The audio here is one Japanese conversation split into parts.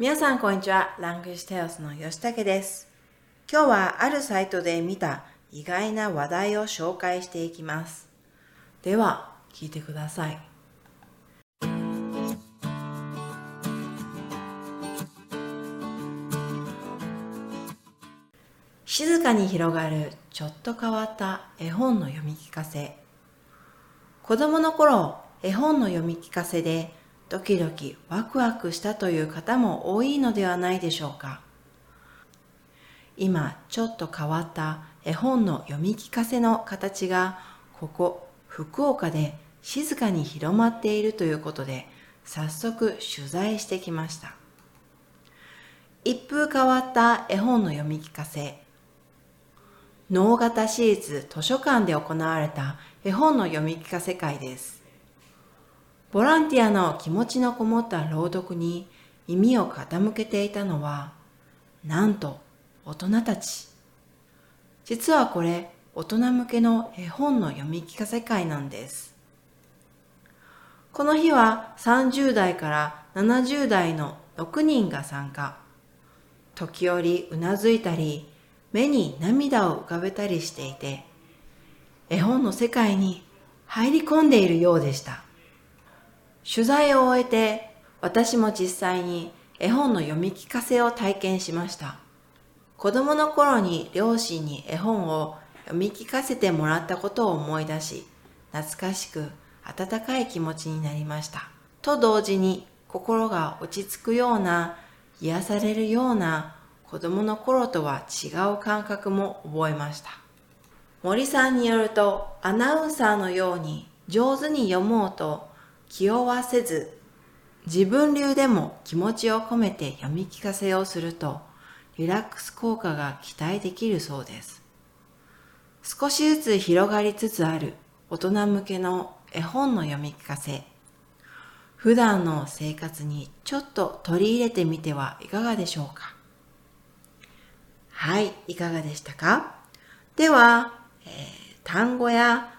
皆さんこんにちは。ラングジテオスの吉武です。今日はあるサイトで見た意外な話題を紹介していきます。では、聞いてください。静かに広がるちょっと変わった絵本の読み聞かせ。子供の頃、絵本の読み聞かせでドキドキワクワクしたという方も多いのではないでしょうか。今ちょっと変わった絵本の読み聞かせの形がここ福岡で静かに広まっているということで早速取材してきました。一風変わった絵本の読み聞かせ脳型シーズ図書館で行われた絵本の読み聞かせ会です。ボランティアの気持ちのこもった朗読に耳を傾けていたのは、なんと大人たち。実はこれ、大人向けの絵本の読み聞かせ会なんです。この日は30代から70代の6人が参加。時折うなずいたり、目に涙を浮かべたりしていて、絵本の世界に入り込んでいるようでした。取材を終えて私も実際に絵本の読み聞かせを体験しました。子供の頃に両親に絵本を読み聞かせてもらったことを思い出し、懐かしく温かい気持ちになりました。と同時に心が落ち着くような、癒されるような子供の頃とは違う感覚も覚えました。森さんによるとアナウンサーのように上手に読もうと気負わせず、自分流でも気持ちを込めて読み聞かせをすると、リラックス効果が期待できるそうです。少しずつ広がりつつある大人向けの絵本の読み聞かせ。普段の生活にちょっと取り入れてみてはいかがでしょうか？はい、いかがでしたか？では、えー、単語や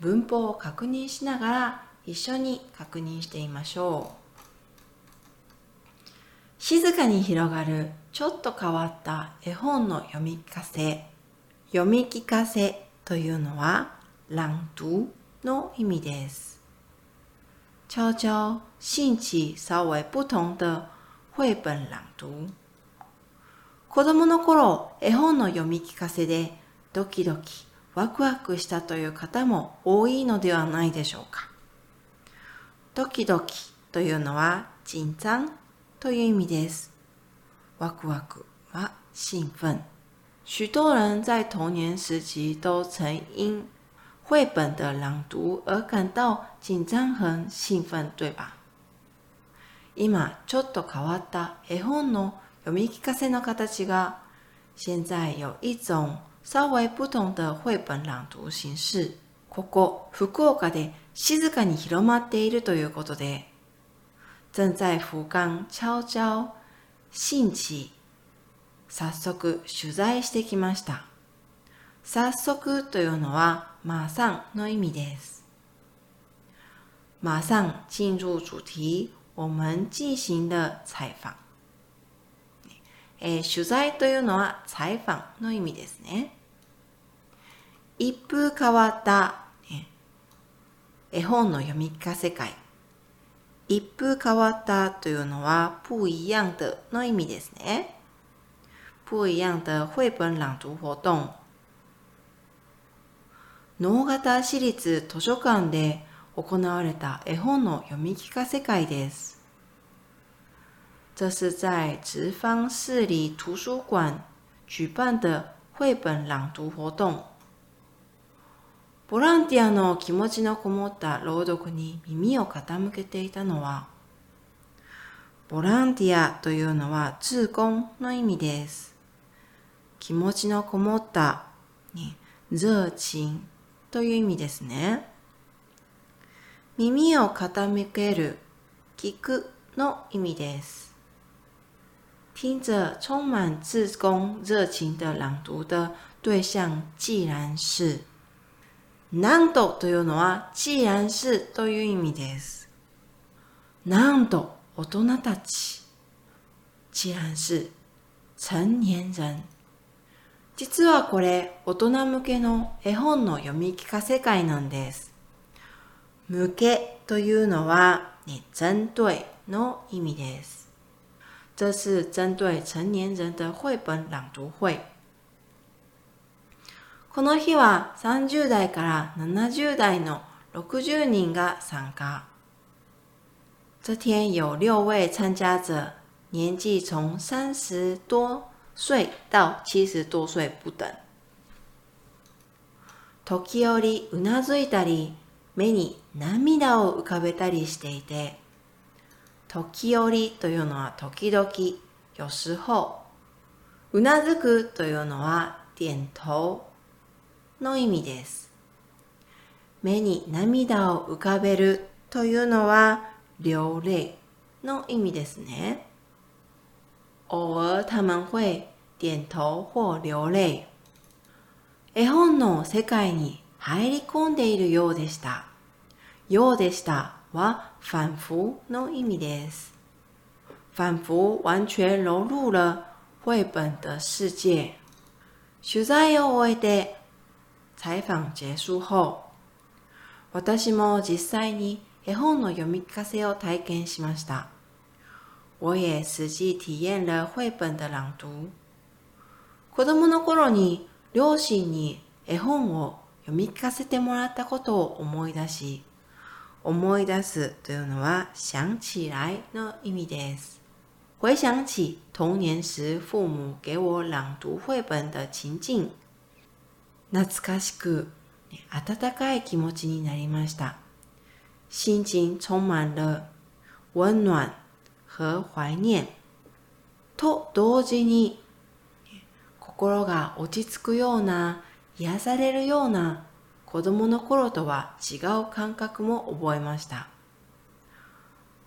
文法を確認しながら一緒に確認してみましょう。静かに広がるちょっと変わった絵本の読み聞かせ。読み聞かせというのは、朗读の意味です。悄悄兴起稍微不同的绘本朗读。子供の頃、絵本の読み聞かせでドキドキ、ワクワクしたという方も多いのではないでしょうか。ドキドキというのは緊張という意味です。ワクワクは興奮。许多人在童年时期都曾因绘本的朗读而感到紧张和兴奋，对吧？今ちょっと変わった絵本の読み聞かせの形が、现在有一种稍微不同的绘本朗读形式。ここ福岡で静かに広まっているということで、正在福冈悄悄新地早速取材してきました。早速というのは马上の意味です。马上進入主題、我们進行的採訪。えー、取材というのは採訪の意味ですね。一風変わった絵本の読み聞かせ会。一風変わったというのは不一样的の意味ですね。不一样的绘本朗读活動。脳型私立図書館で行われた絵本の読み聞かせ会です。这是在直方市里图书馆举办的绘本朗读活動。ボランティアの気持ちのこもった朗読に耳を傾けていたのは、ボランティアというのは通婚の意味です。気持ちのこもったに、熱情という意味ですね。耳を傾ける、聞くの意味です。听着充满自宫热情的朗读的对象，既然是なんとというのは、既然是という意味です。なんと、大人たち。既然是成年人。実はこれ大人向けの絵本の読み聞かせ会なんです。向けというのは、ね、針对の意味です。这是针对成年人的绘本朗读会。この日は30代から70代の60人が参加。这天有六位参加者，年纪从三十多岁到七十多岁不等。時折うなずいたり、目に涙を浮かべたりしていて、時折というのは時々、有時候。うなずくというのは点頭の意味です。目に涙を浮かべるというのは流泪の意味ですね。偶尔他们会点頭或流泪。絵本の世界に入り込んでいるようでした。ようでしたは反复の意味です。反复完全融入了绘本的世界。取材を終えて採訪結束後、私も実際に絵本の読み聞かせを体験しました。我也实际体验了绘本的朗读。子供の頃に両親に絵本を読み聞かせてもらったことを思い出し、思い出すというのは想起来の意味です。回想起童年時父母給我朗讀繪本的情境、懐かしく温かい気持ちになりました。心情充满了温暖和怀念。と同時に、心が落ち着くような、癒されるような子供の頃とは違う感覚も覚えました。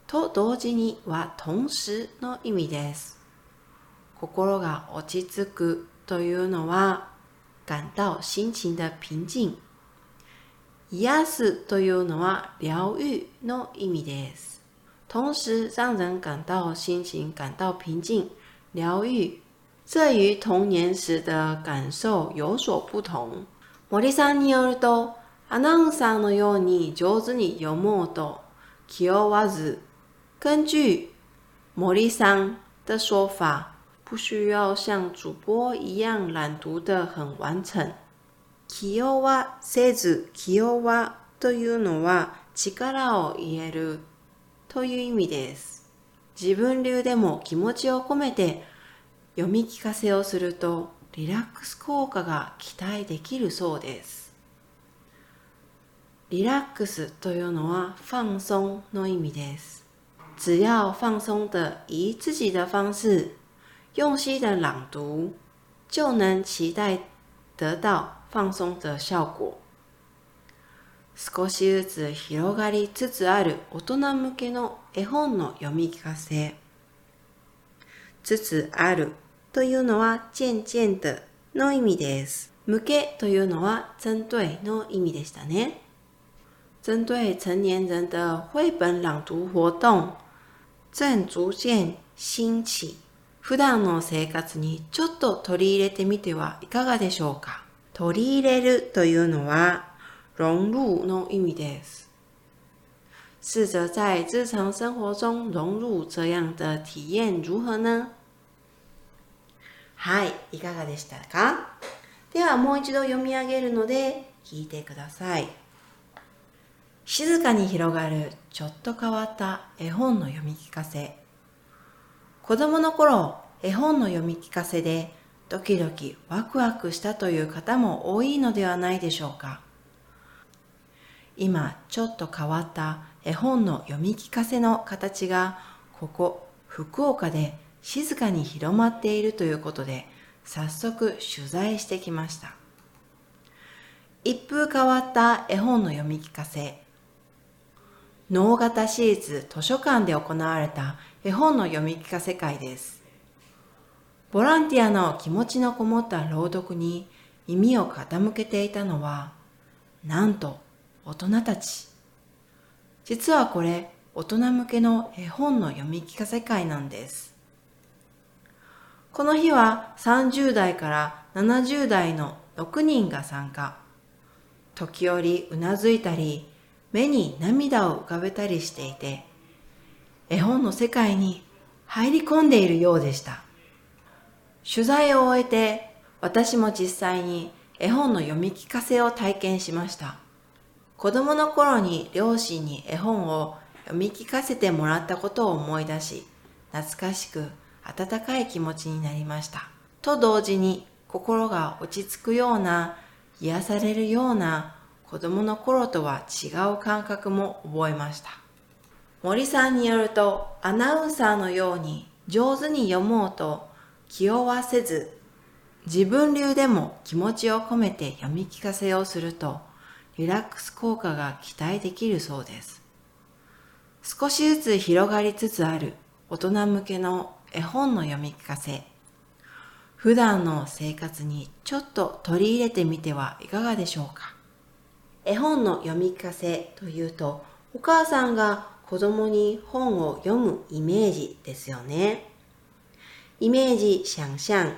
と同時には同時の意味です。心が落ち着くというのは感到心情的平静。癒すというのは療愈の意味です。同時让人感到心情感到平静、療愈，这与童年时的感受有所不同。森さんによると、アナウンサーのように上手に読もうと気負わず、根据森さん的说法， 不需要像主播一样朗读的很完整。気負わせず、気弱というのは力を入れるという意味です。自分流でも気持ちを込めて読み聞かせをするとリラックス効果が期待できるそうです。リラックスというのは放松の意味です。只要放松的以自己的方式用心的朗读，就能期待得到放松的效果。少しずつ広がりつつある大人向けの絵本の読み聞かせ。つつあるというのは渐渐的の意味です。向けというのは针对の意味でしたね。针对成年人的绘本朗读活動正逐渐興起。普段の生活にちょっと取り入れてみてはいかがでしょうか？取り入れるというのは融入の意味です。試着在日常生活中融入这样的体验如何呢？はい、いかがでしたか？ではもう一度読み上げるので聞いてください。静かに広がるちょっと変わった絵本の読み聞かせ。子供の頃、絵本の読み聞かせでドキドキワクワクしたという方も多いのではないでしょうか。今ちょっと変わった絵本の読み聞かせの形がここ福岡で静かに広まっているということで早速取材してきました。一風変わった絵本の読み聞かせ。脳型シーズ図書館で行われた絵本の読み聞かせ会です。ボランティアの気持ちのこもった朗読に耳を傾けていたのは、なんと大人たち。実はこれ、大人向けの絵本の読み聞かせ会なんです。この日は30代から70代の6人が参加。時折うなずいたり、目に涙を浮かべたりしていて、絵本の世界に入り込んでいるようでした。取材を終えて、私も実際に絵本の読み聞かせを体験しました。子供の頃に両親に絵本を読み聞かせてもらったことを思い出し、懐かしく温かい気持ちになりました。と同時に心が落ち着くような、癒されるような子供の頃とは違う感覚も覚えました。森さんによると、アナウンサーのように上手に読もうと気負わせず、自分流でも気持ちを込めて読み聞かせをすると、リラックス効果が期待できるそうです。少しずつ広がりつつある大人向けの絵本の読み聞かせ。普段の生活にちょっと取り入れてみてはいかがでしょうか？絵本の読み聞かせというと、お母さんが子供に本を読むイメージですよね。イメージ、想象。ね、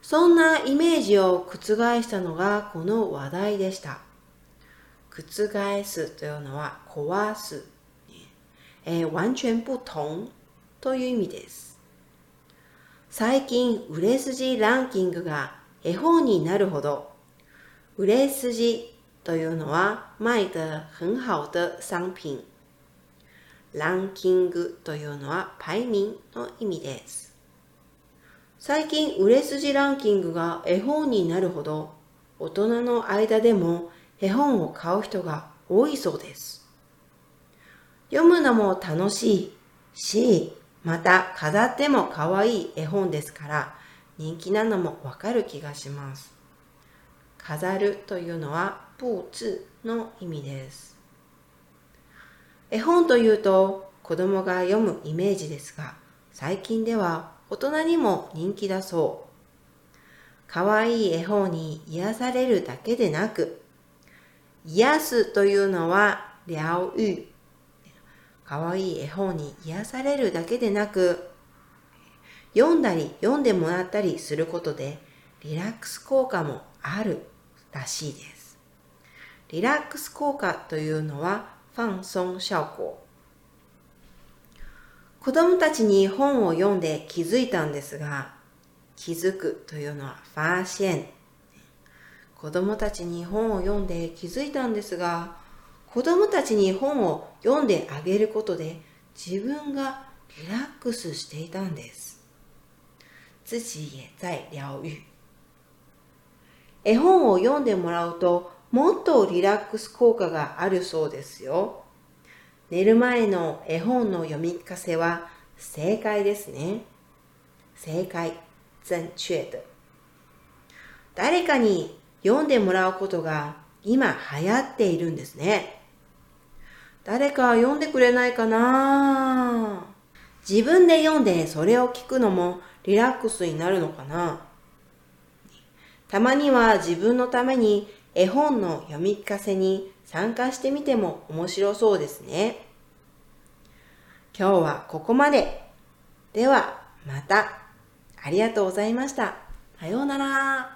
そんなイメージを覆したのがこの話題でした。覆すというのは壊す。えー、完全不同という意味です。最近、売れ筋ランキングが絵本になるほど、売れ筋というのは卖的很好的商品。ランキングというのは排名の意味です。最近、売れ筋ランキングが絵本になるほど、大人の間でも絵本を買う人が多いそうです。読むのも楽しいし、また飾っても可愛い絵本ですから人気なのもわかる気がします。飾るというのは布置の意味です。絵本というと子供が読むイメージですが、最近では大人にも人気だそう。可愛い絵本に癒されるだけでなく、癒すというのは療癒かわいい絵本に癒されるだけでなく、読んだり読んでもらったりすることでリラックス効果もあるらしいです。リラックス効果というのは放松效果。子供たちに本を読んで気づいたんですが、気づくというのはファーシェン。子供たちに本を読んで気づいたんですが、子供たちに本を読んであげることで自分がリラックスしていたんです。自己也在療愈。絵本を読んでもらうともっとリラックス効果があるそうですよ。寝る前の絵本の読み聞かせは正解ですね。正解、正確的。誰かに読んでもらうことが今流行っているんですね。誰か読んでくれないかな？自分で読んでそれを聞くのもリラックスになるのかな？たまには自分のために絵本の読み聞かせに参加してみても面白そうですね。今日はここまで。では、また。ありがとうございました。さようなら。